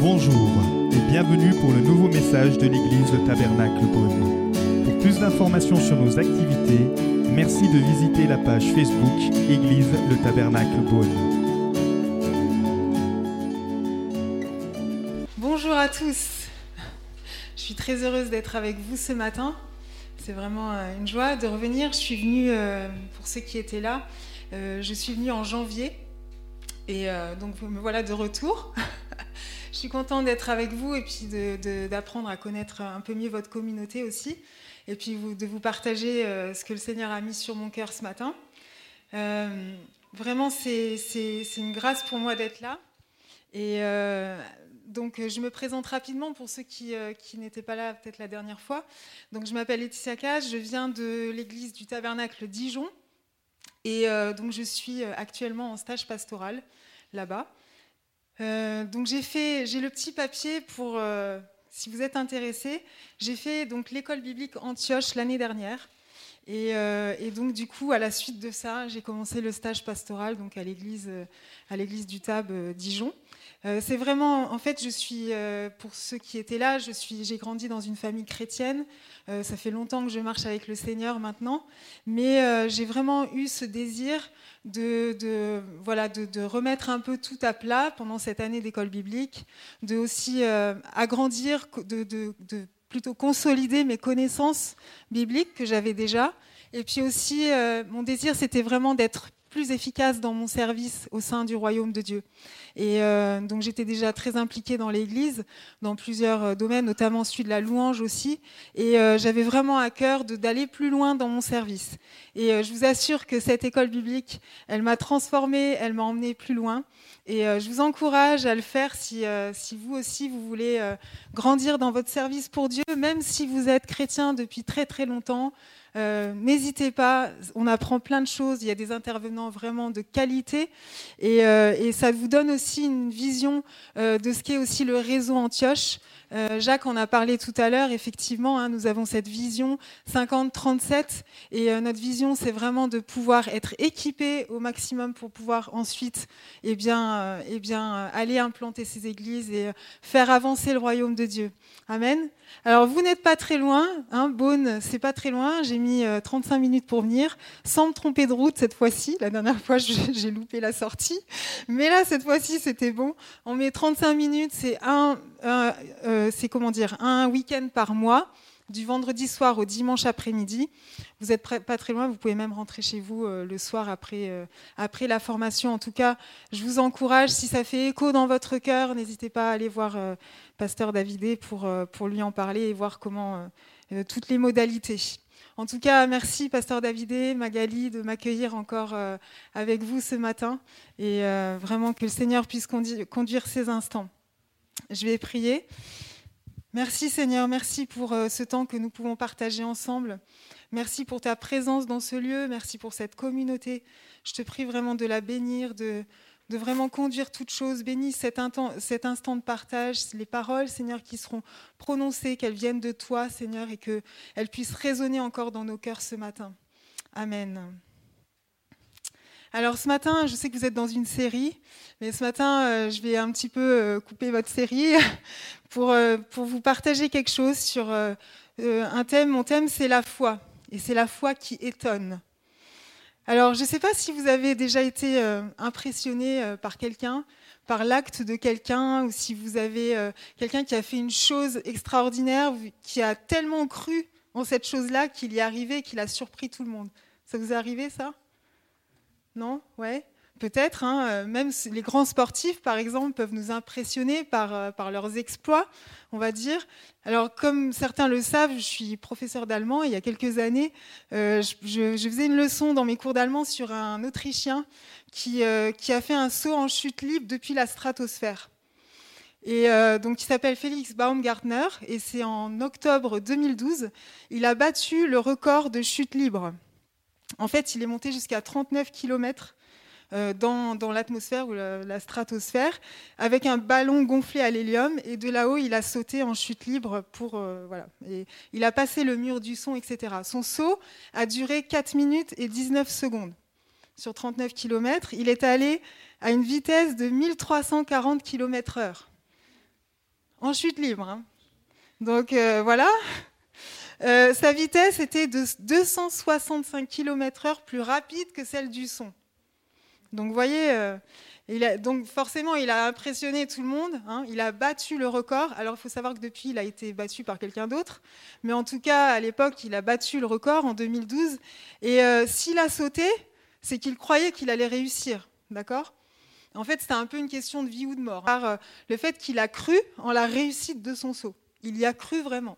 Bonjour et bienvenue pour le nouveau message de l'église Le Tabernacle Beaune. Pour plus d'informations sur nos activités, merci de visiter la page Facebook Église Le Tabernacle Beaune. Bonjour à tous. Je suis très heureuse d'être avec vous ce matin. C'est vraiment euh, une joie de revenir. Je suis venue, euh, pour ceux qui étaient là, euh, je suis venue en janvier. Et donc me voilà de retour. Je suis contente d'être avec vous et puis d'apprendre à connaître un peu mieux votre communauté aussi. Et puis de vous partager ce que le Seigneur a mis sur mon cœur ce matin. vraiment, c'est une grâce pour moi d'être là. Et donc, je me présente rapidement pour ceux qui, qui n'étaient pas là peut-être la dernière fois. Donc, je m'appelle Laetitia Cage, je viens de l'église du Tabernacle Dijon. Et donc, je suis actuellement en stage pastoral là-bas. Euh, donc j'ai fait, j'ai le petit papier pour, euh, si vous êtes intéressé, j'ai fait donc l'école biblique Antioche l'année dernière. Et, euh, et, donc du coup, à la suite de ça, j'ai commencé le stage pastoral donc à l'église, à l'église du Tab Dijon. Euh, c'est vraiment, en fait, je suis, euh, pour ceux qui étaient là, je suis, j'ai grandi dans une famille chrétienne. Euh, ça fait longtemps que je marche avec le Seigneur maintenant, mais j'ai vraiment eu ce désir de, voilà, de, remettre un peu tout à plat pendant cette année d'école biblique, de aussi agrandir, de plutôt consolider mes connaissances bibliques que j'avais déjà. Et puis aussi, mon désir, c'était vraiment d'être plus efficace dans mon service au sein du royaume de Dieu. Et euh, donc j'étais déjà très impliquée dans l'Église, dans plusieurs euh, domaines, notamment celui de la louange aussi. Et euh, j'avais vraiment à cœur d'aller plus loin dans mon service. Et je vous assure que cette école biblique, elle m'a transformée, elle m'a emmenée plus loin. Et je vous encourage à le faire si, si vous aussi vous voulez grandir dans votre service pour Dieu, même si vous êtes chrétien depuis très très longtemps. Euh, n'hésitez pas, on apprend plein de choses, il y a des intervenants vraiment de qualité et, euh, ça vous donne aussi une vision euh, de ce qu'est aussi le réseau Antioche. Jacques en a parlé tout à l'heure, effectivement, hein, nous avons cette vision 50-37 et notre vision c'est vraiment de pouvoir être équipé au maximum pour pouvoir ensuite eh bien, eh bien, aller implanter ces églises et faire avancer le royaume de Dieu. Amen. Alors vous n'êtes pas très loin, hein, Beaune, c'est pas très loin. J'ai mis 35 euh, minutes pour venir, sans me tromper de route cette fois-ci. La dernière fois, j'ai loupé la sortie, mais là cette fois-ci c'était bon. On met 35 minutes, c'est un, euh, c'est comment dire, un week-end par mois du vendredi soir au dimanche après-midi. Vous n'êtes pas très loin, vous pouvez même rentrer chez vous euh, le soir après, euh, après la formation. En tout cas, je vous encourage, si ça fait écho dans votre cœur, n'hésitez pas à aller voir Pasteur Davidé pour, pour lui en parler et voir comment toutes les modalités. En tout cas, merci Pasteur Davidé, Magali, de m'accueillir encore avec vous ce matin et vraiment que le Seigneur puisse conduire ces instants. Je vais prier. Merci Seigneur, merci pour euh, ce temps que nous pouvons partager ensemble. Merci pour ta présence dans ce lieu, merci pour cette communauté. Je te prie vraiment de la bénir, de, vraiment conduire toutes choses. Bénis cet, cet instant de partage, les paroles, Seigneur, qui seront prononcées, qu'elles viennent de toi, Seigneur, et qu'elles puissent résonner encore dans nos cœurs ce matin. Amen. Alors ce matin, je sais que vous êtes dans une série, mais ce matin, euh, je vais un petit peu euh, couper votre série pour, euh, pour vous partager quelque chose sur un thème. Mon thème, c'est la foi, et c'est la foi qui étonne. Alors je ne sais pas si vous avez déjà été impressionné par quelqu'un, par l'acte de quelqu'un, ou si vous avez quelqu'un qui a fait une chose extraordinaire, qui a tellement cru en cette chose-là qu'il y est arrivé, qu'il a surpris tout le monde. Ça vous est arrivé ça? Non Ouais Peut-être, hein, euh, même les grands sportifs, par exemple, peuvent nous impressionner par, euh, par leurs exploits, on va dire. Alors, comme certains le savent, je suis professeur d'allemand il y a quelques années, euh, je, faisais une leçon dans mes cours d'allemand sur un Autrichien qui, qui a fait un saut en chute libre depuis la stratosphère. Et donc, il s'appelle Félix Baumgartner et c'est en octobre 2012, il a battu le record de chute libre. En fait, il est monté jusqu'à 39 km euh, dans, l'atmosphère ou la, stratosphère avec un ballon gonflé à l'hélium et de là-haut il a sauté en chute libre pour euh, voilà et il a passé le mur du son etc. Son saut a duré 4 minutes et 19 secondes sur 39 km. Il est allé à une vitesse de 1340 km/h. en chute libre. Hein. Donc euh, voilà. Euh, sa vitesse était de 265 km/h plus rapide que celle du son. Donc vous voyez, euh, donc forcément, il a impressionné tout le monde. Hein. il a battu le record. Alors il faut savoir que depuis, il a été battu par quelqu'un d'autre. Mais en tout cas, à l'époque, il a battu le record en 2012. Et s'il a sauté, c'est qu'il croyait qu'il allait réussir. D'accord? En fait, c'était un peu une question de vie ou de mort. Par le fait qu'il a cru en la réussite de son saut. Il y a cru vraiment.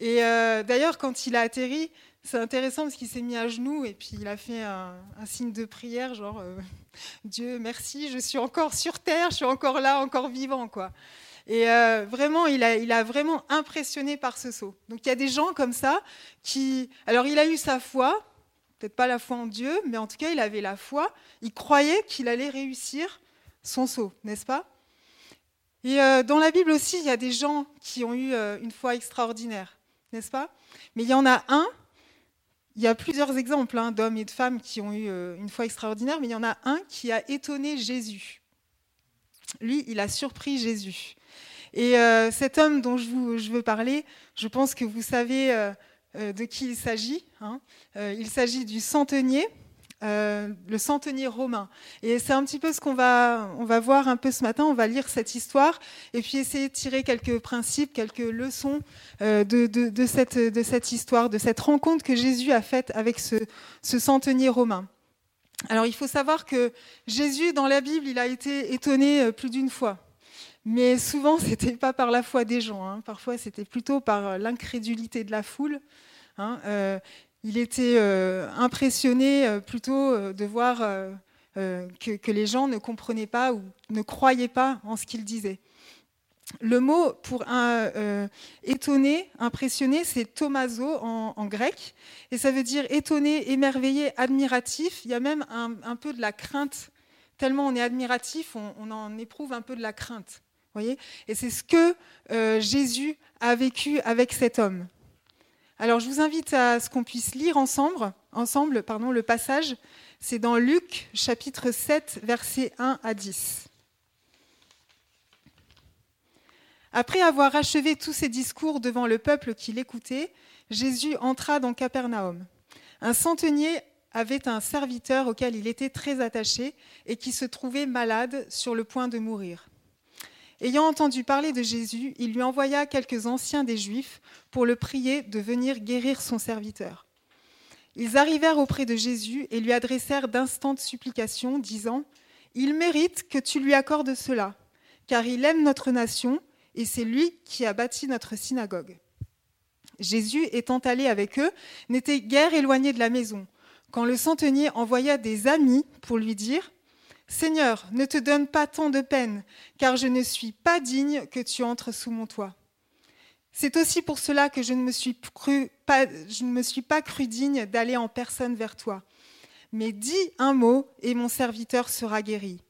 Et euh, d'ailleurs, quand il a atterri, c'est intéressant parce qu'il s'est mis à genoux et puis il a fait un, signe de prière, genre euh, Dieu, merci, je suis encore sur terre, je suis encore là, encore vivant, quoi. Et euh, vraiment, il a, vraiment impressionné par ce saut. Donc il y a des gens comme ça qui, alors il a eu sa foi, peut-être pas la foi en Dieu, mais en tout cas il avait la foi. Il croyait qu'il allait réussir son saut, n'est-ce pas? Et dans la Bible aussi, il y a des gens qui ont eu une foi extraordinaire, n'est-ce pas? Mais il y en a un, il y a plusieurs exemples hein, d'hommes et de femmes qui ont eu euh, une foi extraordinaire, mais il y en a un qui a étonné Jésus. Lui, il a surpris Jésus. Et cet homme dont je, veux parler, je pense que vous savez de qui il s'agit. Hein. il s'agit du centenier euh, le centenier romain. Et c'est un petit peu ce qu'on va, on va voir un peu ce matin. On va lire cette histoire et puis essayer de tirer quelques principes, quelques leçons euh, de, de, cette, de, cette, histoire, de cette rencontre que Jésus a faite avec ce, ce centenier romain. Alors il faut savoir que Jésus, dans la Bible, il a été étonné euh, plus d'une fois. Mais souvent, ce n'était pas par la foi des gens. Hein. Parfois, c'était plutôt par l'incrédulité de la foule. Hein il était euh, impressionné euh, plutôt euh, de voir que, les gens ne comprenaient pas ou ne croyaient pas en ce qu'il disait. Le mot pour un, étonné, impressionné, c'est tomazo en, grec, et ça veut dire étonné, émerveillé, admiratif. Il y a même un, peu de la crainte. Tellement on est admiratif, on, en éprouve un peu de la crainte. Voyez? Et c'est ce que Jésus a vécu avec cet homme. Alors je vous invite à ce qu'on puisse lire ensemble, le passage. C'est dans Luc chapitre 7, versets 1 à 10. Après avoir achevé tous ses discours devant le peuple qui l'écoutait, Jésus entra dans Capernaum. Un centenier avait un serviteur auquel il était très attaché et qui se trouvait malade sur le point de mourir. Ayant entendu parler de Jésus, il lui envoya quelques anciens des Juifs pour le prier de venir guérir son serviteur. Ils arrivèrent auprès de Jésus et lui adressèrent d'instantes supplications, disant Il mérite que tu lui accordes cela, car il aime notre nation et c'est lui qui a bâti notre synagogue. Jésus, étant allé avec eux, n'était guère éloigné de la maison, quand le centenier envoya des amis pour lui dire Seigneur, ne te donne pas tant de peine, car je ne suis pas digne que tu entres sous mon toit. C'est aussi pour cela que je ne me suis, pas, cru digne d'aller en personne vers toi. Mais dis un mot et mon serviteur sera guéri.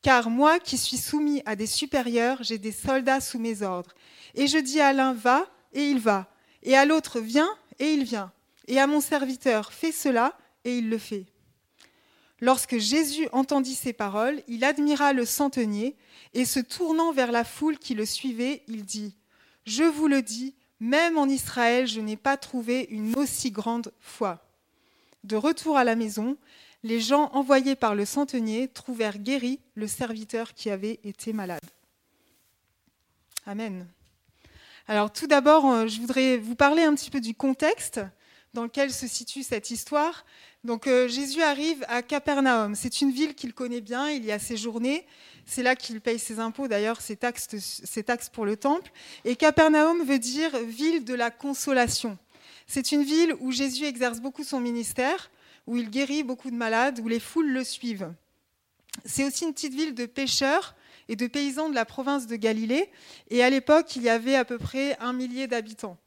Car moi qui suis soumis à des supérieurs, j'ai des soldats sous mes ordres. Et je dis à l'un va, et il va. Et à l'autre viens, et il vient. Et à mon serviteur fais cela, et il le fait. Lorsque Jésus entendit ces paroles, il admira le centenier et se tournant vers la foule qui le suivait, il dit, Je vous le dis, même en Israël, je n'ai pas trouvé une aussi grande foi. De retour à la maison, les gens envoyés par le centenier trouvèrent guéri le serviteur qui avait été malade. Amen. Alors tout d'abord, euh, je voudrais vous parler un petit peu du contexte dans lequel se situe cette histoire. Donc euh, Jésus arrive à Capernaum. C'est une ville qu'il connaît bien, il y a séjourné. C'est là qu'il paye ses impôts, d'ailleurs, ses taxes, ses taxes pour le temple. Et Capernaum veut dire ville de la consolation. C'est une ville où Jésus exerce beaucoup son ministère, où il guérit beaucoup de malades, où les foules le suivent. C'est aussi une petite ville de pêcheurs et de paysans de la province de Galilée. Et à l'époque, il y avait à peu près un millier d'habitants.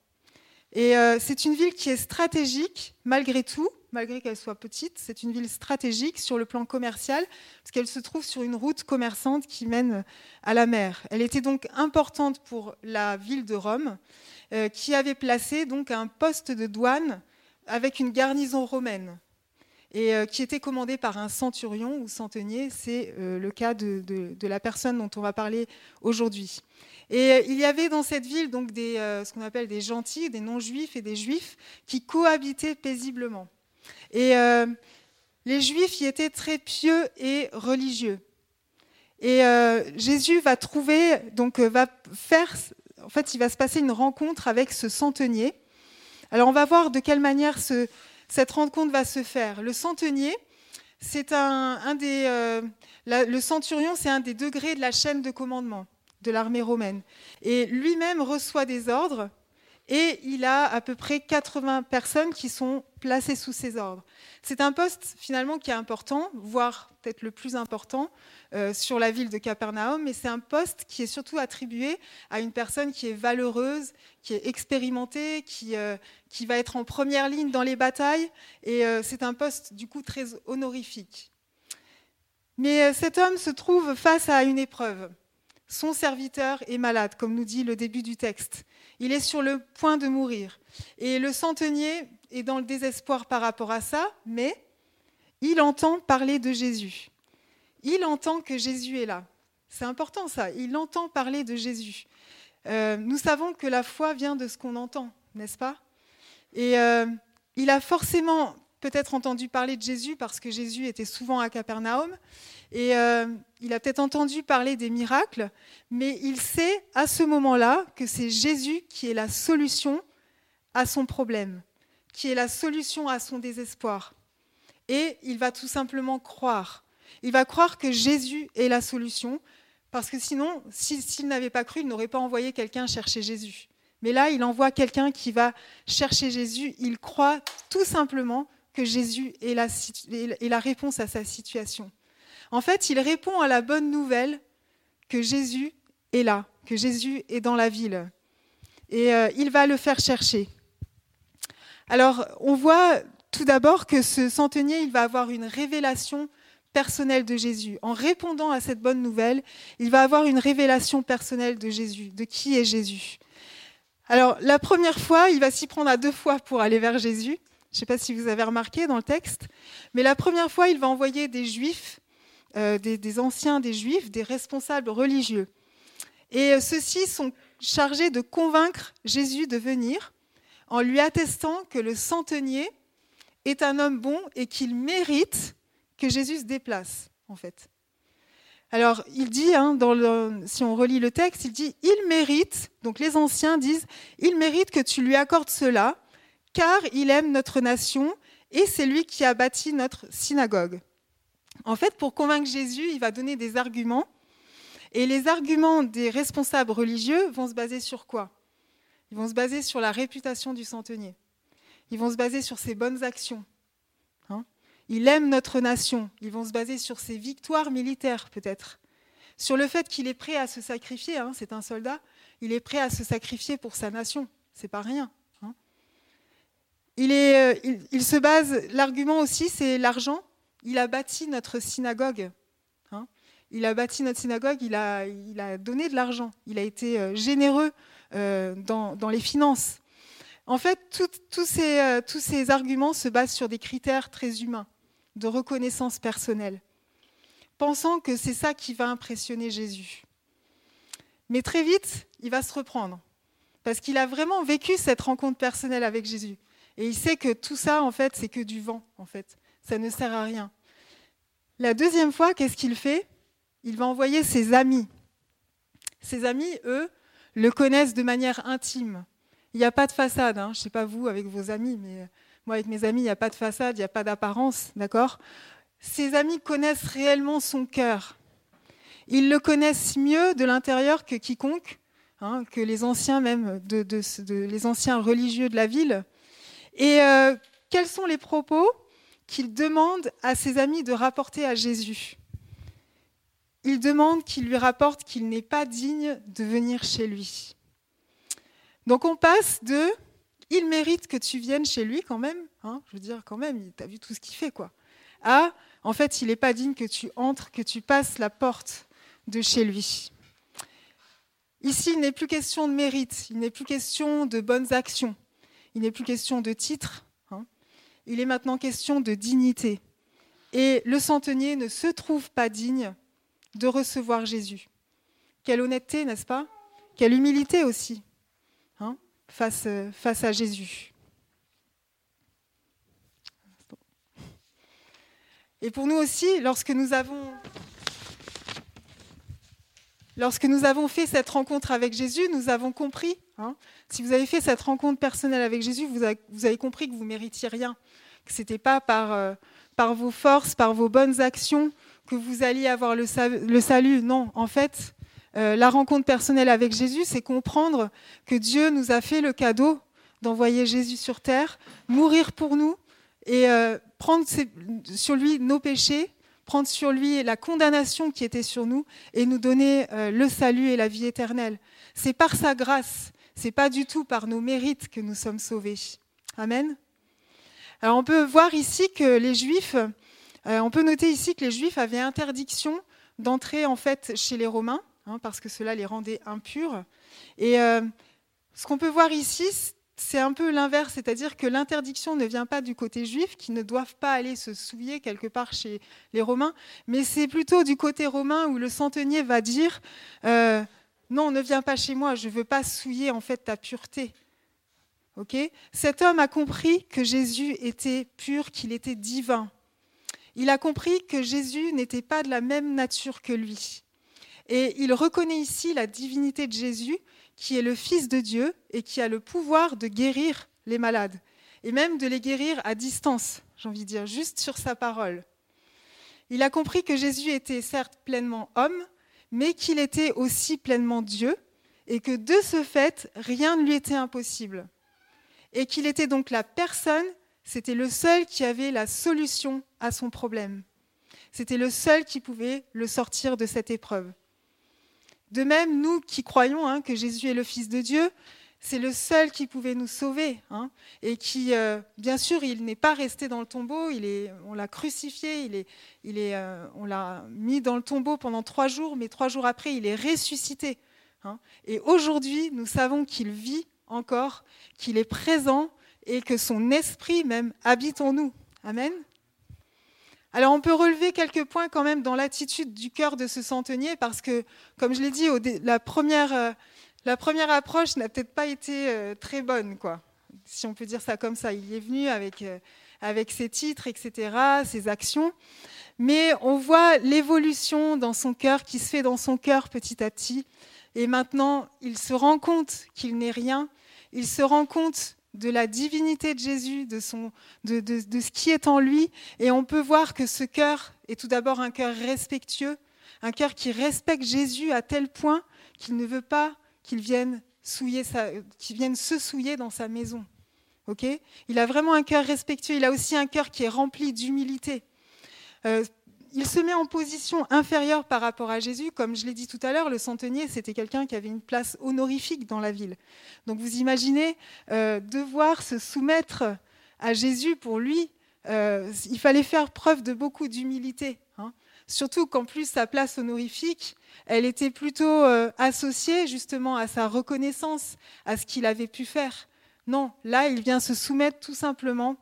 Et euh, c'est une ville qui est stratégique malgré tout, malgré qu'elle soit petite. C'est une ville stratégique sur le plan commercial, parce qu'elle se trouve sur une route commerçante qui mène à la mer. Elle était donc importante pour la ville de Rome, euh, qui avait placé donc un poste de douane avec une garnison romaine. et qui était commandé par un centurion ou centenier. C'est le cas de, la personne dont on va parler aujourd'hui. Et il y avait dans cette ville donc des, ce qu'on appelle des gentils, des non-juifs et des juifs qui cohabitaient paisiblement. Et les juifs y étaient très pieux et religieux. Et Jésus va trouver, donc va faire en fait, il va se passer une rencontre avec ce centenier. Alors, on va voir de quelle manière cette rencontre va se faire. Le centenier, c'est un, des. Euh, le centurion, c'est un des degrés de la chaîne de commandement de l'armée romaine. Et lui-même reçoit des ordres et il a à peu près 80 personnes qui sont placées sous ses ordres. C'est un poste finalement qui est important, voire peut-être le plus important euh, sur la ville de Capernaum, mais c'est un poste qui est surtout attribué à une personne qui est valeureuse, qui est expérimentée, qui, euh, qui va être en première ligne dans les batailles, et euh, c'est un poste du coup très honorifique. Mais cet homme se trouve face à une épreuve. Son serviteur est malade, comme nous dit le début du texte. Il est sur le point de mourir. Et le centenier est dans le désespoir par rapport à ça, mais il entend parler de Jésus. Il entend que Jésus est là. C'est important ça. Il entend parler de Jésus. Euh, nous savons que la foi vient de ce qu'on entend, n'est-ce pas? Et euh, il a forcément peut-être entendu parler de Jésus parce que Jésus était souvent à Capernaum. Et euh, il a peut-être entendu parler des miracles, mais il sait à ce moment-là que c'est Jésus qui est la solution à son problème, qui est la solution à son désespoir. Et il va tout simplement croire. Il va croire que Jésus est la solution, parce que sinon, s'il n'avait pas cru, il n'aurait pas envoyé quelqu'un chercher Jésus. Mais là, il envoie quelqu'un qui va chercher Jésus. Il croit tout simplement que Jésus est la, réponse à sa situation. En fait, il répond à la bonne nouvelle que Jésus est là, que Jésus est dans la ville. Et euh, il va le faire chercher. Alors, on voit tout d'abord que ce centenier, il va avoir une révélation personnelle de Jésus. En répondant à cette bonne nouvelle, il va avoir une révélation personnelle de Jésus, de qui est Jésus. Alors, la première fois, il va s'y prendre à deux fois pour aller vers Jésus. Je ne sais pas si vous avez remarqué dans le texte, mais la première fois, il va envoyer des Juifs euh, des, anciens des Juifs, des responsables religieux. Et euh, ceux-ci sont chargés de convaincre Jésus de venir en lui attestant que le centenier est un homme bon et qu'il mérite que Jésus se déplace, en fait. Alors, il dit, hein, si on relit le texte, il dit, il mérite, donc les anciens disent, il mérite que tu lui accordes cela, car il aime notre nation et c'est lui qui a bâti notre synagogue. En fait, pour convaincre Jésus, il va donner des arguments. Et les arguments des responsables religieux vont se baser sur quoi? Ils vont se baser sur la réputation du centenier. Ils vont se baser sur ses bonnes actions. Hein? Il aime notre nation. Ils vont se baser sur ses victoires militaires, peut-être. Sur le fait qu'il est prêt à se sacrifier. Hein, c'est un soldat. Il est prêt à se sacrifier pour sa nation. C'est pas rien. Euh, il se base. L'argument aussi, c'est l'argent il a bâti notre synagogue. Hein. il a bâti notre synagogue, il a, donné de l'argent, il a été euh, généreux euh, dans, les finances. En fait, tous ces arguments se basent sur des critères très humains, de reconnaissance personnelle, pensant que c'est ça qui va impressionner Jésus. Mais très vite, il va se reprendre, parce qu'il a vraiment vécu cette rencontre personnelle avec Jésus. Et il sait que tout ça, en fait, c'est que du vent, en fait. Ça ne sert à rien. La deuxième fois, qu'est-ce qu'il fait? Il va envoyer ses amis. Ses amis, eux, le connaissent de manière intime. Il n'y a pas de façade. Hein. Je ne sais pas vous avec vos amis, mais moi avec mes amis, il n'y a pas de façade, il n'y a pas d'apparence, d'accord? Ses amis connaissent réellement son cœur. Ils le connaissent mieux de l'intérieur que quiconque, hein, que les anciens même, de, les anciens religieux de la ville. Et euh, quels sont les propos qu'il demande à ses amis de rapporter à Jésus? Il demande qu'il lui rapporte qu'il n'est pas digne de venir chez lui. Donc on passe de il mérite que tu viennes chez lui quand même, hein, je veux dire quand même, tu as vu tout ce qu'il fait quoi, à en fait il n'est pas digne que tu entres, que tu passes la porte de chez lui. Ici, il n'est plus question de mérite, il n'est plus question de bonnes actions, il n'est plus question de titres, il est maintenant question de dignité. Et le centenier ne se trouve pas digne de recevoir Jésus. Quelle honnêteté, n'est-ce pas? Quelle humilité aussi hein, face, face à Jésus. Et pour nous aussi, lorsque nous avons, lorsque nous avons fait cette rencontre avec Jésus, nous avons compris, hein, si vous avez fait cette rencontre personnelle avec Jésus, vous avez, compris que vous méritiez rien, que ce n'était pas par, euh, par vos forces, par vos bonnes actions que vous alliez avoir le, salut. Non, en fait, euh, la rencontre personnelle avec Jésus, c'est comprendre que Dieu nous a fait le cadeau d'envoyer Jésus sur terre, mourir pour nous et euh, prendre sur lui nos péchés, prendre sur lui la condamnation qui était sur nous et nous donner le salut et la vie éternelle. C'est par sa grâce, c'est pas du tout par nos mérites que nous sommes sauvés. Amen. Alors on peut voir ici que les Juifs, euh, on peut noter ici que les Juifs avaient interdiction d'entrer en fait chez les Romains hein, parce que cela les rendait impurs. Et ce qu'on peut voir ici, c'est un peu l'inverse, c'est-à-dire que l'interdiction ne vient pas du côté juif, qui ne doivent pas aller se souiller quelque part chez les Romains, mais c'est plutôt du côté romain où le centenier va dire euh, non, ne viens pas chez moi, je ne veux pas souiller en fait ta pureté. Ok? Cet homme a compris que Jésus était pur, qu'il était divin. Il a compris que Jésus n'était pas de la même nature que lui. Et il reconnaît ici la divinité de Jésus qui est le Fils de Dieu et qui a le pouvoir de guérir les malades, et même de les guérir à distance, j'ai envie de dire, juste sur sa parole. Il a compris que Jésus était certes pleinement homme, mais qu'il était aussi pleinement Dieu, et que de ce fait, rien ne lui était impossible. Et qu'il était donc la personne, c'était le seul qui avait la solution à son problème. C'était le seul qui pouvait le sortir de cette épreuve. De même, nous qui croyons hein, que Jésus est le Fils de Dieu, c'est le seul qui pouvait nous sauver. Hein, et qui, euh, bien sûr, il n'est pas resté dans le tombeau, il est, on l'a crucifié, il est, il est, euh, on l'a mis dans le tombeau pendant trois jours, mais trois jours après, il est ressuscité. Hein. et aujourd'hui, nous savons qu'il vit encore, qu'il est présent et que son esprit même habite en nous. Amen. Alors on peut relever quelques points quand même dans l'attitude du cœur de ce centenier parce que, comme je l'ai dit, la, première, euh, la première approche n'a peut-être pas été euh, très bonne, quoi, si on peut dire ça comme ça. Il est venu avec, euh, ses titres, etc., ses actions. Mais on voit l'évolution dans son cœur qui se fait dans son cœur petit à petit. Et maintenant, il se rend compte qu'il n'est rien. Il se rend compte de la divinité de Jésus, de, de, ce qui est en lui. Et on peut voir que ce cœur est tout d'abord un cœur respectueux, un cœur qui respecte Jésus à tel point qu'il ne veut pas qu'il vienne, souiller vienne se souiller dans sa maison. il a vraiment un cœur respectueux. Il a aussi un cœur qui est rempli d'humilité. Euh, il se met en position inférieure par rapport à Jésus. Comme je l'ai dit tout à l'heure, le centenier, c'était quelqu'un qui avait une place honorifique dans la ville. Donc vous imaginez euh, devoir se soumettre à Jésus pour lui, euh, il fallait faire preuve de beaucoup d'humilité. Hein. Surtout qu'en plus, sa place honorifique, elle était plutôt euh, associée justement à sa reconnaissance, à ce qu'il avait pu faire. Non, là, il vient se soumettre tout simplement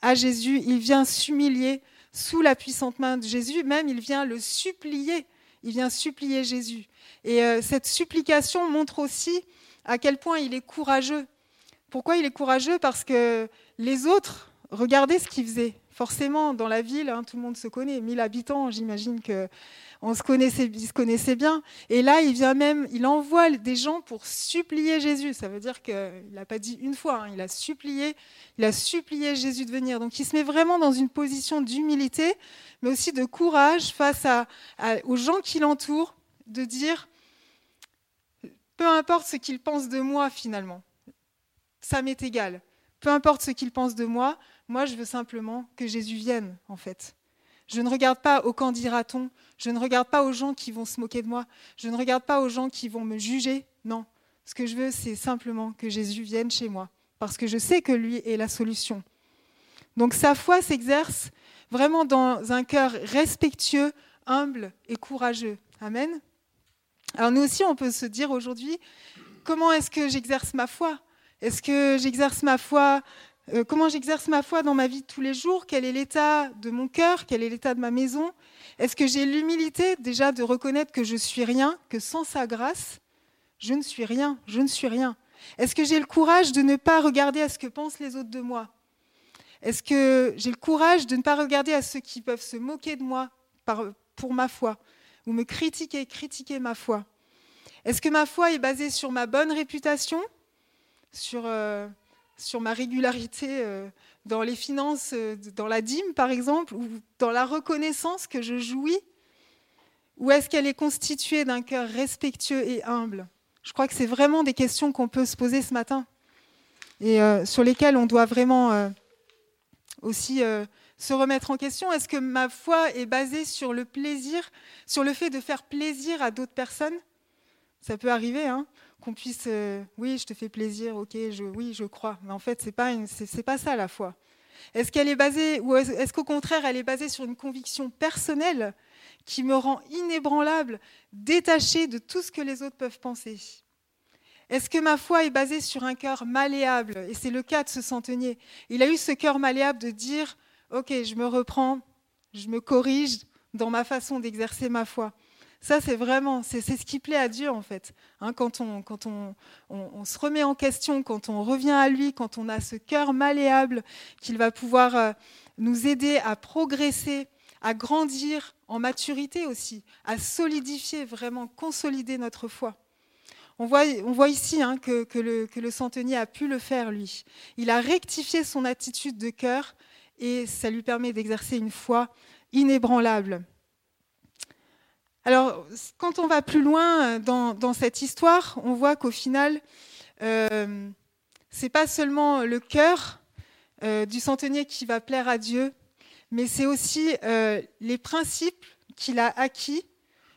à Jésus, il vient s'humilier sous la puissante main de Jésus, même il vient le supplier, il vient supplier Jésus. Et euh, cette supplication montre aussi à quel point il est courageux. Pourquoi il est courageux? Parce que les autres, regardez ce qu'ils faisaient. Forcément, dans la ville, hein, tout le monde se connaît, 1000 habitants, j'imagine que on se connaissait, se connaissait bien. Et là, il vient même, il envoie des gens pour supplier Jésus. Ça veut dire qu'il n'a pas dit une fois, hein, il a supplié, il a supplié Jésus de venir. Donc, il se met vraiment dans une position d'humilité, mais aussi de courage face aux gens qui l'entourent, de dire, peu importe ce qu'ils pensent de moi finalement, ça m'est égal. Peu importe ce qu'ils pensent de moi, moi je veux simplement que Jésus vienne en fait. Je ne regarde pas au quand dira-t-on, je ne regarde pas aux gens qui vont se moquer de moi, je ne regarde pas aux gens qui vont me juger. Non, ce que je veux, c'est simplement que Jésus vienne chez moi, parce que je sais que lui est la solution. Donc sa foi s'exerce vraiment dans un cœur respectueux, humble et courageux. Amen. Alors nous aussi, on peut se dire aujourd'hui, comment est-ce que j'exerce ma foi? Est-ce que j'exerce ma foi euh, comment j'exerce ma foi dans ma vie de tous les jours, quel est l'état de mon cœur, quel est l'état de ma maison? Est-ce que j'ai l'humilité déjà de reconnaître que je suis rien, que sans sa grâce, je ne suis rien, je ne suis rien? Est-ce que j'ai le courage de ne pas regarder à ce que pensent les autres de moi? Est-ce que j'ai le courage de ne pas regarder à ceux qui peuvent se moquer de moi pour ma foi ou me critiquer, critiquer ma foi? Est-ce que ma foi est basée sur ma bonne réputation, sur euh, sur ma régularité euh, dans les finances, euh, dans la dîme par exemple, ou dans la reconnaissance que je jouis Ou est-ce qu'elle est constituée d'un cœur respectueux et humble? Je crois que c'est vraiment des questions qu'on peut se poser ce matin et euh, sur lesquelles on doit vraiment aussi se remettre en question. Est-ce que ma foi est basée sur le plaisir, sur le fait de faire plaisir à d'autres personnes? Ça peut arriver, hein qu'on puisse, euh, oui, je te fais plaisir, ok, je, oui, je crois. Mais en fait, c'est pas, pas ça la foi. Est-ce qu'elle est basée, ou est-ce qu'au contraire, elle est basée sur une conviction personnelle qui me rend inébranlable, détachée de tout ce que les autres peuvent penser? Est-ce que ma foi est basée sur un cœur malléable? Et c'est le cas de ce centenier. Il a eu ce cœur malléable de dire, ok, je me reprends, je me corrige dans ma façon d'exercer ma foi. Ça, c'est vraiment, ce qui plaît à Dieu en fait. Hein, quand on, se remet en question, quand on revient à lui, quand on a ce cœur malléable, qu'il va pouvoir euh, nous aider à progresser, à grandir en maturité aussi, à solidifier, vraiment consolider notre foi. On voit, ici hein, que, que, le, que le centenier a pu le faire, lui. Il a rectifié son attitude de cœur et ça lui permet d'exercer une foi inébranlable. Alors, quand on va plus loin euh, dans, cette histoire, on voit qu'au final, euh, c'est pas seulement le cœur euh, du centenier qui va plaire à Dieu, mais c'est aussi euh, les principes qu'il a acquis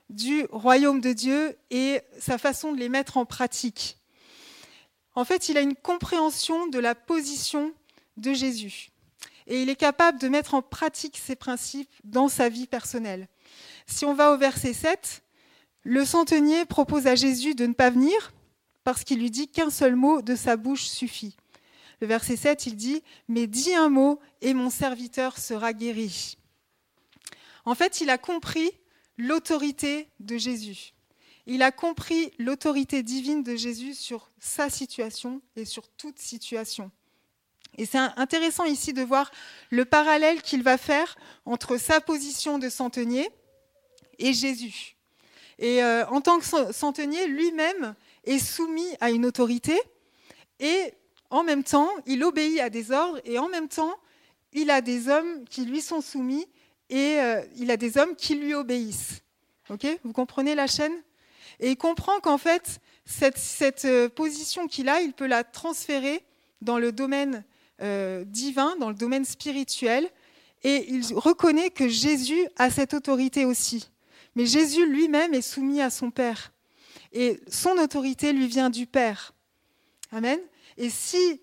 du royaume de Dieu et sa façon de les mettre en pratique. En fait, il a une compréhension de la position de Jésus et il est capable de mettre en pratique ces principes dans sa vie personnelle. Si on va au verset 7, le centenier propose à Jésus de ne pas venir parce qu'il lui dit qu'un seul mot de sa bouche suffit. Le verset 7, il dit, Mais dis un mot et mon serviteur sera guéri. En fait, il a compris l'autorité de Jésus. Il a compris l'autorité divine de Jésus sur sa situation et sur toute situation. Et c'est intéressant ici de voir le parallèle qu'il va faire entre sa position de centenier et Jésus. Et euh, en tant que centenier, lui-même est soumis à une autorité et en même temps, il obéit à des ordres et en même temps, il a des hommes qui lui sont soumis et euh, il a des hommes qui lui obéissent. Ok? Vous comprenez la chaîne? Et il comprend qu'en fait, cette, euh, position qu'il a, il peut la transférer dans le domaine divin, dans le domaine spirituel, et il reconnaît que Jésus a cette autorité aussi. Mais Jésus lui-même est soumis à son Père. Et son autorité lui vient du Père. Amen. Et si,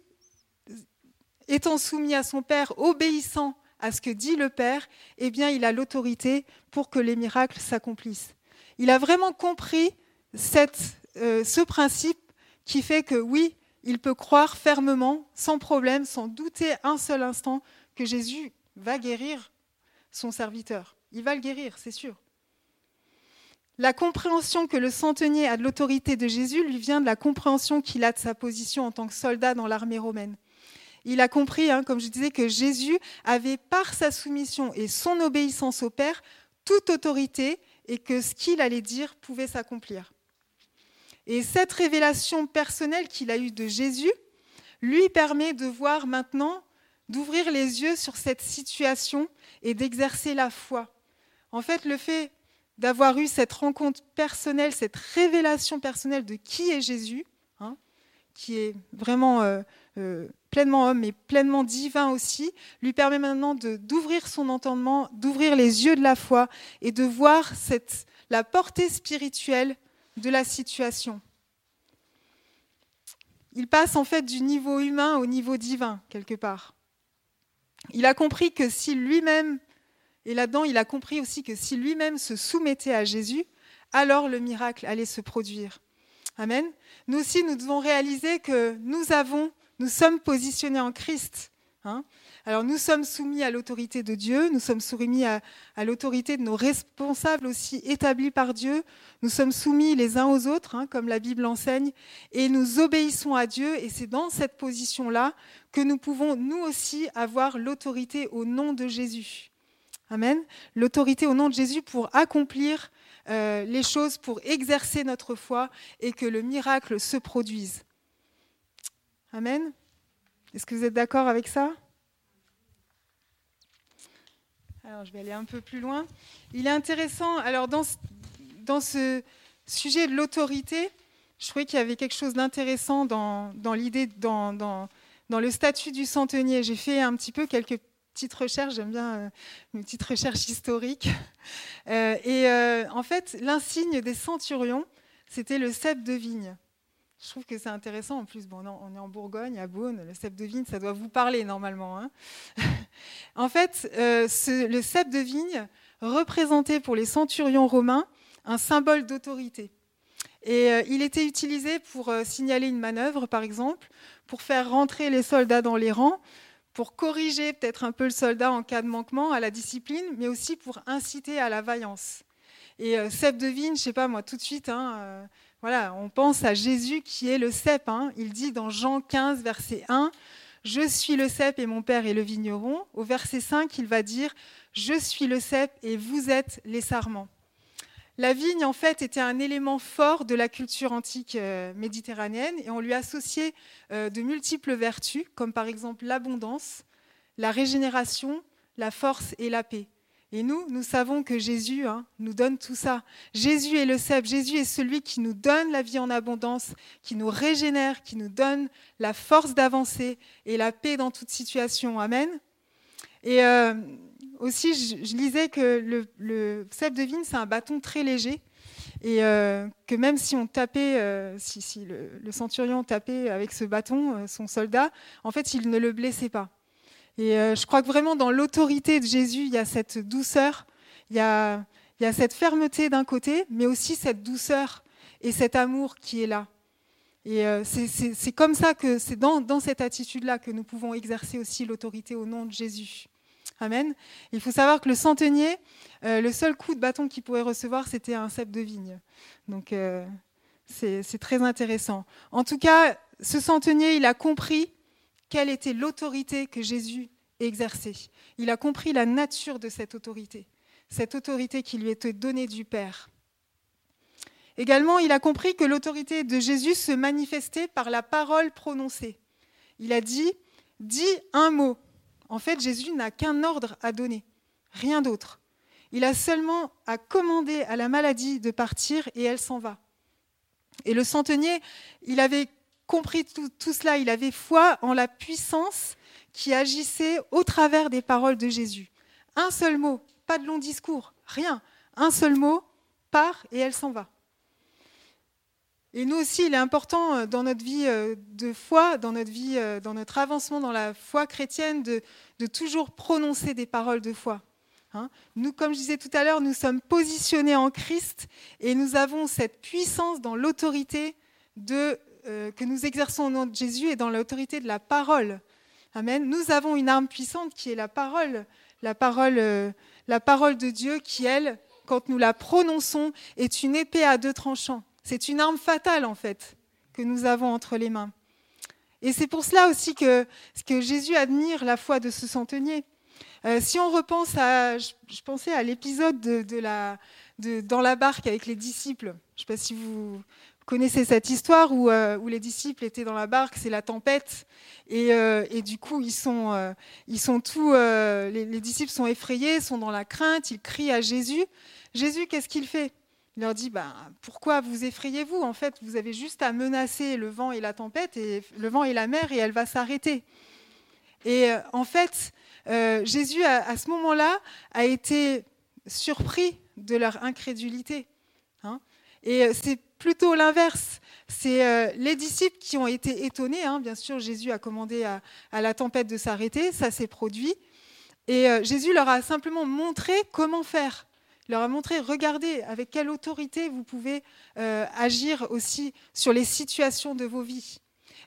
étant soumis à son Père, obéissant à ce que dit le Père, eh bien, il a l'autorité pour que les miracles s'accomplissent. Il a vraiment compris euh, ce principe qui fait que oui, il peut croire fermement, sans problème, sans douter un seul instant, que Jésus va guérir son serviteur. Il va le guérir, c'est sûr. La compréhension que le centenier a de l'autorité de Jésus lui vient de la compréhension qu'il a de sa position en tant que soldat dans l'armée romaine. Il a compris, hein, comme je disais, que Jésus avait par sa soumission et son obéissance au Père toute autorité et que ce qu'il allait dire pouvait s'accomplir. Et cette révélation personnelle qu'il a eue de Jésus lui permet de voir maintenant, d'ouvrir les yeux sur cette situation et d'exercer la foi. En fait, le fait d'avoir eu cette rencontre personnelle, cette révélation personnelle de qui est Jésus, hein, qui est vraiment euh, euh, pleinement homme et pleinement divin aussi, lui permet maintenant d'ouvrir son entendement, d'ouvrir les yeux de la foi et de voir la portée spirituelle de la situation. Il passe en fait du niveau humain au niveau divin, quelque part. Il a compris que si lui-même et là-dedans, il a compris aussi que si lui-même se soumettait à Jésus, alors le miracle allait se produire. Amen. Nous aussi, nous devons réaliser que nous avons, nous sommes positionnés en Christ. Hein. Alors nous sommes soumis à l'autorité de Dieu, nous sommes soumis à, l'autorité de nos responsables aussi établis par Dieu, nous sommes soumis les uns aux autres, hein, comme la Bible enseigne, et nous obéissons à Dieu, et c'est dans cette position-là que nous pouvons nous aussi avoir l'autorité au nom de Jésus. Amen. L'autorité au nom de Jésus pour accomplir euh, les choses, pour exercer notre foi et que le miracle se produise. Amen. Est-ce que vous êtes d'accord avec ça? Alors, je vais aller un peu plus loin. Il est intéressant, alors dans, ce sujet de l'autorité, je trouvais qu'il y avait quelque chose d'intéressant dans, l'idée, dans, dans, dans, le statut du centenier. J'ai fait un petit peu quelques petites recherches, j'aime bien euh, une petite recherche historique. Euh, et euh, en fait, l'insigne des centurions, c'était le cep de vigne. Je trouve que c'est intéressant. En plus, bon, on est en Bourgogne, à Beaune, le cep de vigne, ça doit vous parler normalement. Hein. en fait, le cep de vigne représentait pour les centurions romains un symbole d'autorité. Et il était utilisé pour signaler une manœuvre, par exemple, pour faire rentrer les soldats dans les rangs, pour corriger peut-être un peu le soldat en cas de manquement à la discipline, mais aussi pour inciter à la vaillance. Et cep de vigne, je sais pas moi, tout de suite, hein, voilà, on pense à Jésus qui est le cep. Hein. Il dit dans Jean 15, verset 1, Je suis le cep et mon père est le vigneron. Au verset 5, il va dire, Je suis le cep et vous êtes les sarments. La vigne, en fait, était un élément fort de la culture antique euh, méditerranéenne et on lui associait euh, de multiples vertus, comme par exemple l'abondance, la régénération, la force et la paix. Et nous, nous savons que Jésus hein, nous donne tout ça. Jésus est le cep, Jésus est celui qui nous donne la vie en abondance, qui nous régénère, qui nous donne la force d'avancer et la paix dans toute situation. Amen. Et euh, aussi, je, lisais que le, le cep de vigne, c'est un bâton très léger. Et euh, que même si on tapait, euh, si, le, centurion tapait avec ce bâton son soldat, en fait, il ne le blessait pas. Et euh, je crois que vraiment dans l'autorité de Jésus, il y a cette douceur, il y a, cette fermeté d'un côté, mais aussi cette douceur et cet amour qui est là. Et euh, c'est comme ça que c'est dans, cette attitude-là que nous pouvons exercer aussi l'autorité au nom de Jésus. Amen. Il faut savoir que le centenier, euh, le seul coup de bâton qu'il pouvait recevoir, c'était un cep de vigne. Donc c'est très intéressant. En tout cas, ce centenier, il a compris quelle était l'autorité que Jésus exerçait. Il a compris la nature de cette autorité, cette autorité qui lui était donnée du Père. Également, il a compris que l'autorité de Jésus se manifestait par la parole prononcée. Il a dit, dis un mot. En fait, Jésus n'a qu'un ordre à donner, rien d'autre. Il a seulement à commander à la maladie de partir et elle s'en va. Et le centenier, il avait compris tout, cela, il avait foi en la puissance qui agissait au travers des paroles de Jésus. Un seul mot, pas de long discours, rien. Un seul mot, part et elle s'en va. Et nous aussi, il est important euh, dans notre vie euh, de foi, dans notre vie, euh, dans notre avancement dans la foi chrétienne, de, toujours prononcer des paroles de foi. Hein. nous, comme je disais tout à l'heure, nous sommes positionnés en Christ et nous avons cette puissance dans l'autorité que nous exerçons au nom de Jésus et dans l'autorité de la parole. Amen. Nous avons une arme puissante qui est la parole, la parole, la parole de Dieu qui, elle, quand nous la prononçons, est une épée à deux tranchants. C'est une arme fatale, en fait, que nous avons entre les mains. Et c'est pour cela aussi que, Jésus admire la foi de ce centenier. Euh, si on repense à, je, pensais à l'épisode de, la, dans la barque avec les disciples. Je ne sais pas si vous, connaissez cette histoire où, euh, où, les disciples étaient dans la barque, c'est la tempête, et, euh, du coup ils sont, ils sont tous, les, disciples sont effrayés, sont dans la crainte, ils crient à Jésus. Jésus, qu'est-ce qu'il fait? Il leur dit, bah, pourquoi vous effrayez-vous? En fait, vous avez juste à menacer le vent et la tempête, et le vent et la mer, et elle va s'arrêter. Et en fait, Jésus, à, ce moment-là, a été surpris de leur incrédulité. Hein et c'est plutôt l'inverse. C'est euh, les disciples qui ont été étonnés. Hein. Bien sûr, Jésus a commandé à, la tempête de s'arrêter, ça s'est produit. Et euh, Jésus leur a simplement montré comment faire. Il leur a montré, regardez avec quelle autorité vous pouvez euh, agir aussi sur les situations de vos vies.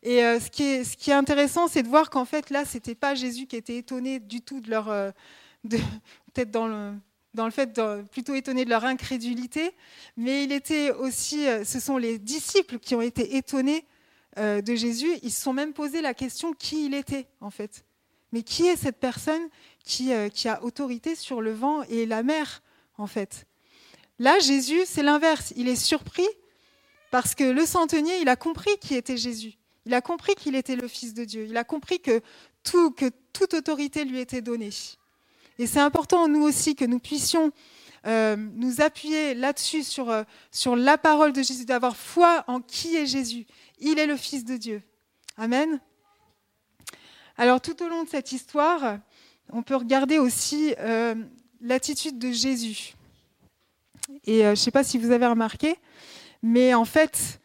Et ce, qui est, ce, qui est, intéressant, c'est de voir qu'en fait, là, ce n'était pas Jésus qui était étonné du tout de leur... Peut-être dans le, dans le fait plutôt étonné de leur incrédulité, mais il était aussi, ce sont les disciples qui ont été étonnés de Jésus. Ils se sont même posé la question qui il était, en fait. Mais qui est cette personne qui, qui a autorité sur le vent et la mer, en fait Là, Jésus, c'est l'inverse. Il est surpris parce que le centenier, il a compris qui était Jésus. Il a compris qu'il était le Fils de Dieu. Il a compris que, tout, que toute autorité lui était donnée. Et c'est important, nous aussi, que nous puissions euh, nous appuyer là-dessus, sur, euh, sur la parole de Jésus, d'avoir foi en qui est Jésus. Il est le Fils de Dieu. Amen. Alors, tout au long de cette histoire, on peut regarder aussi euh, l'attitude de Jésus. Et je ne sais pas si vous avez remarqué, mais en fait,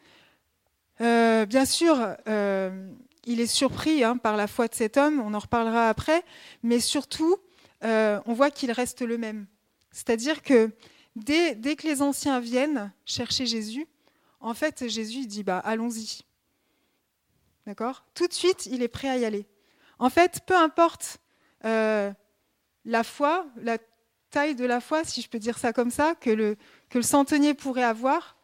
bien sûr, il est surpris hein, par la foi de cet homme, on en reparlera après, mais surtout, euh, on voit qu'il reste le même. C'est-à-dire que dès, que les anciens viennent chercher Jésus, en fait, Jésus dit bah, allons-y. D'accord? Tout de suite, il est prêt à y aller. En fait, peu importe euh, la foi, la taille de la foi, si je peux dire ça comme ça, que le, centenier pourrait avoir,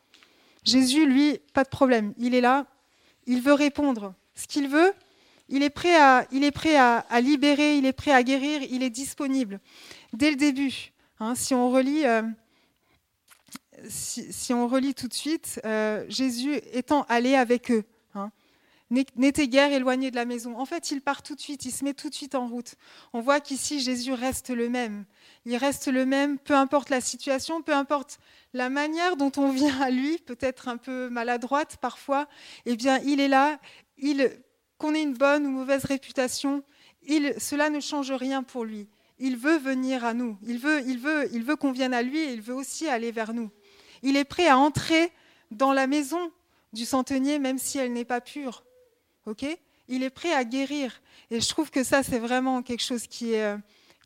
Jésus, lui, pas de problème. Il est là, il veut répondre. Ce qu'il veut, il est prêt, à, il est prêt à, libérer, il est prêt à guérir, il est disponible. Dès le début, hein, si, on relit, euh, si, on relit tout de suite, euh, Jésus étant allé avec eux, hein, n'était guère éloigné de la maison. En fait, il part tout de suite, il se met tout de suite en route. On voit qu'ici, Jésus reste le même. Il reste le même, peu importe la situation, peu importe la manière dont on vient à lui, peut-être un peu maladroite parfois, eh bien, il est là, il qu'on ait une bonne ou mauvaise réputation, il, cela ne change rien pour lui. Il veut venir à nous. Il veut, il veut, il veut qu'on vienne à lui et il veut aussi aller vers nous. Il est prêt à entrer dans la maison du centenier, même si elle n'est pas pure. Ok? Il est prêt à guérir. Et je trouve que ça, c'est vraiment quelque chose qui est, euh,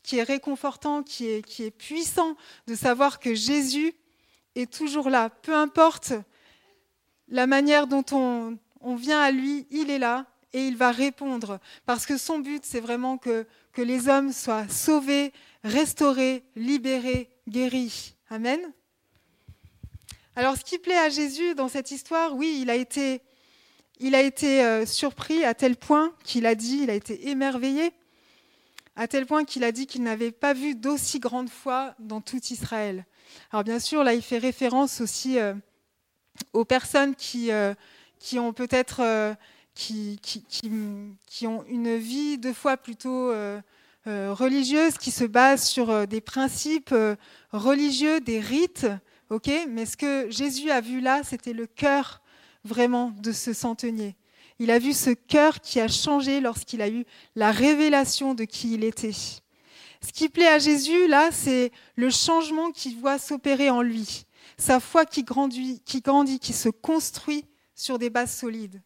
qui est réconfortant, qui est, puissant, de savoir que Jésus est toujours là. Peu importe la manière dont on, on vient à lui, il est là et il va répondre. Parce que son but, c'est vraiment que, que les hommes soient sauvés, restaurés, libérés, guéris. Amen. Alors ce qui plaît à Jésus dans cette histoire, oui, il a été, il a été euh, surpris à tel point qu'il a dit, il a été émerveillé, à tel point qu'il a dit qu'il n'avait pas vu d'aussi grande foi dans tout Israël. Alors bien sûr, là, il fait référence aussi euh, aux personnes qui, euh, qui ont peut-être qui, qui, ont une vie deux fois plutôt euh, euh, religieuse, qui se base sur euh, des principes religieux, des rites. ok? Mais ce que Jésus a vu là, c'était le cœur vraiment de ce centenier. Il a vu ce cœur qui a changé lorsqu'il a eu la révélation de qui il était. Ce qui plaît à Jésus, là, c'est le changement qu'il voit s'opérer en lui. Sa foi qui grandit, qui se construit sur des bases solides.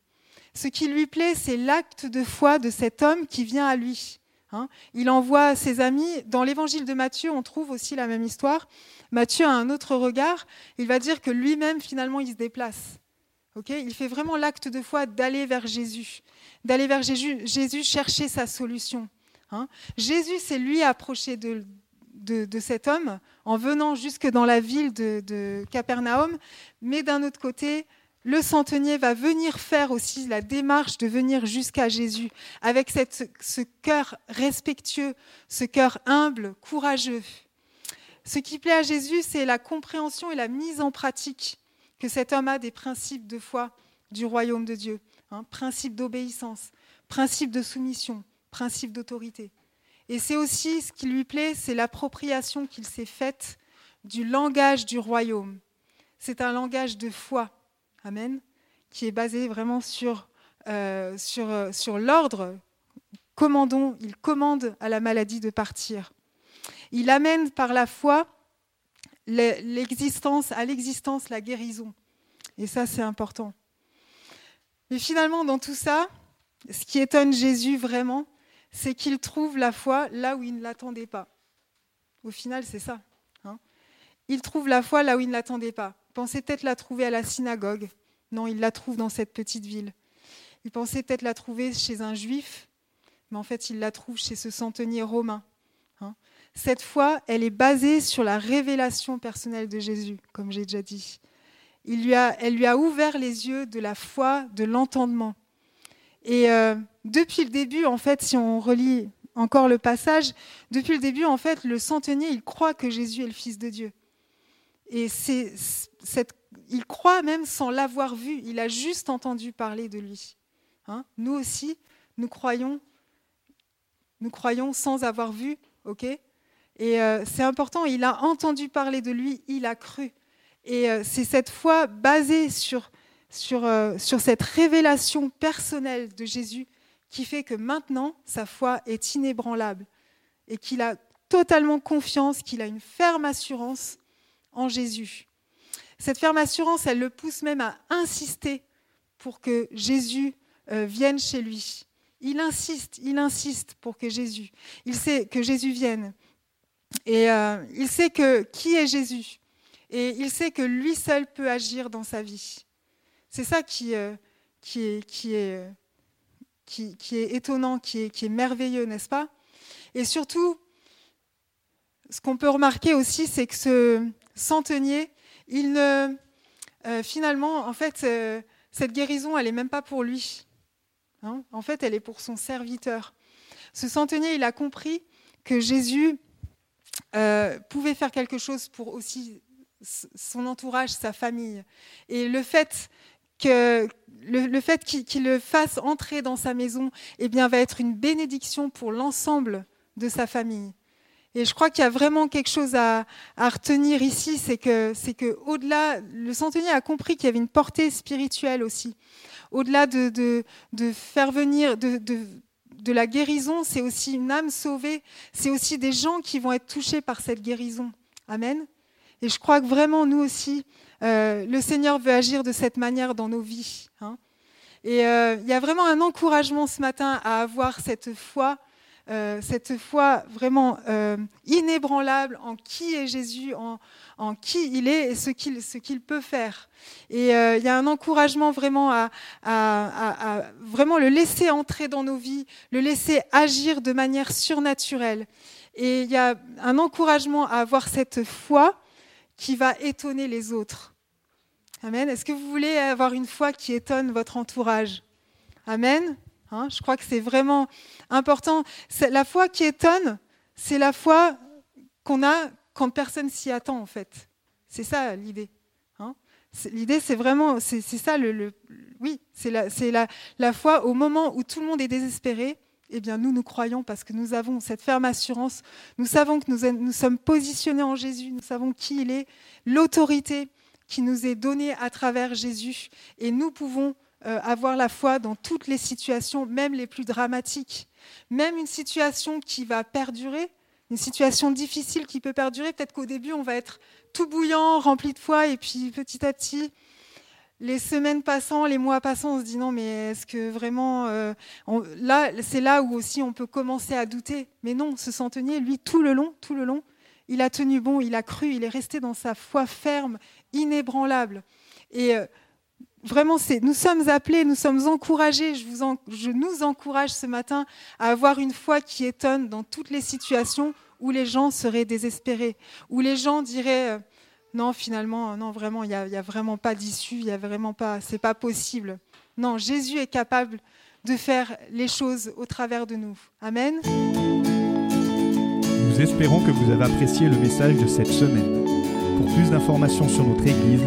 Ce qui lui plaît, c'est l'acte de foi de cet homme qui vient à lui. Hein. il envoie ses amis. Dans l'évangile de Matthieu, on trouve aussi la même histoire. Matthieu a un autre regard. Il va dire que lui-même, finalement, il se déplace. Il fait vraiment l'acte de foi d'aller vers Jésus, d'aller vers Jésus, Jésus chercher sa solution. Hein. Jésus s'est lui approché de, de, cet homme en venant jusque dans la ville de, de Capernaum, mais d'un autre côté, le centenier va venir faire aussi la démarche de venir jusqu'à Jésus avec ce cœur respectueux, ce cœur humble, courageux. Ce qui plaît à Jésus, c'est la compréhension et la mise en pratique que cet homme a des principes de foi du royaume de Dieu, hein, principe d'obéissance, principe de soumission, principe d'autorité. Et c'est aussi ce qui lui plaît, c'est l'appropriation qu'il s'est faite du langage du royaume. C'est un langage de foi, Amen, qui est basé vraiment sur, euh, sur, euh, sur l'ordre. Commandons, il commande à la maladie de partir. Il amène par la foi l'existence, à l'existence la guérison. Et ça, c'est important. Mais finalement, dans tout ça, ce qui étonne Jésus vraiment, c'est qu'il trouve la foi là où il ne l'attendait pas. Au final, c'est ça. Hein. il trouve la foi là où il ne l'attendait pas pensait peut-être la trouver à la synagogue. Non, il la trouve dans cette petite ville. Il pensait peut-être la trouver chez un juif, mais en fait, il la trouve chez ce centenier romain. Hein. Cette foi, elle est basée sur la révélation personnelle de Jésus, comme j'ai déjà dit. Elle lui a ouvert les yeux de la foi, de l'entendement. Et euh, depuis le début, en fait, si on relit encore le passage, depuis le début, en fait, le centenier, il croit que Jésus est le Fils de Dieu. Et c'est il croit même sans l'avoir vu, il a juste entendu parler de lui. Hein nous aussi, nous croyons, nous croyons sans avoir vu, ok? Et euh, c'est important, il a entendu parler de lui, il a cru. Et euh, c'est cette foi basée sur, euh, sur cette révélation personnelle de Jésus qui fait que maintenant, sa foi est inébranlable et qu'il a totalement confiance, qu'il a une ferme assurance en Jésus. Cette ferme assurance, elle le pousse même à insister pour que Jésus vienne chez lui. Il insiste, il insiste pour que Jésus, il sait que Jésus vienne. Et euh, il sait que qui est Jésus. Et il sait que lui seul peut agir dans sa vie. C'est ça qui, euh, qui, est, qui, est, qui, qui, est, étonnant, qui est, qui est merveilleux, n'est-ce pas? Et surtout, ce qu'on peut remarquer aussi, c'est que ce centenier, il ne, euh, finalement, en fait, euh, cette guérison, elle n'est même pas pour lui. Hein en fait, elle est pour son serviteur. Ce centenier, il a compris que Jésus euh, pouvait faire quelque chose pour aussi son entourage, sa famille. Et le fait que le, fait qu'il le fasse entrer dans sa maison, eh bien, va être une bénédiction pour l'ensemble de sa famille. Et je crois qu'il y a vraiment quelque chose à, retenir ici, c'est que, c'est que au-delà, le centenier a compris qu'il y avait une portée spirituelle aussi. Au-delà de, de, de faire venir, de, de la guérison, c'est aussi une âme sauvée, c'est aussi des gens qui vont être touchés par cette guérison. Amen. Et je crois que vraiment, nous aussi, euh, le Seigneur veut agir de cette manière dans nos vies. Hein. Et euh, il y a vraiment un encouragement ce matin à avoir cette foi euh, cette foi vraiment euh, inébranlable en qui est Jésus, en, qui il est et ce qu'il peut faire. Et euh, il y a un encouragement vraiment à, vraiment le laisser entrer dans nos vies, le laisser agir de manière surnaturelle. Et il y a un encouragement à avoir cette foi qui va étonner les autres. Amen. Est-ce que vous voulez avoir une foi qui étonne votre entourage? Amen. Hein, je crois que c'est vraiment important. La foi qui étonne, c'est la foi qu'on a quand personne s'y attend, en fait. C'est ça l'idée. Hein l'idée, c'est vraiment, c'est ça le, oui, c'est la, la, la foi au moment où tout le monde est désespéré. Eh bien, nous, nous croyons parce que nous avons cette ferme assurance. Nous savons que nous sommes positionnés en Jésus. Nous savons qui il est, l'autorité qui nous est donnée à travers Jésus. Et nous pouvons euh, avoir la foi dans toutes les situations, même les plus dramatiques. Même une situation qui va perdurer, une situation difficile qui peut perdurer. Peut-être qu'au début, on va être tout bouillant, rempli de foi, et puis petit à petit, les semaines passant, les mois passant, on se dit non, mais est-ce que vraiment. Euh, là, c'est là où aussi on peut commencer à douter. Mais non, ce centenier, lui, tout le long, tout le long, il a tenu bon, il a cru, il est resté dans sa foi ferme, inébranlable. Et. Euh, Vraiment, nous sommes appelés, nous sommes encouragés. Je, vous je nous encourage ce matin à avoir une foi qui étonne dans toutes les situations où les gens seraient désespérés, où les gens diraient euh, non, finalement, non, vraiment, il n'y a, a, vraiment pas d'issue, il n'y a vraiment pas, c'est pas possible. Non, Jésus est capable de faire les choses au travers de nous. Amen. Nous espérons que vous avez apprécié le message de cette semaine. Pour plus d'informations sur notre Église,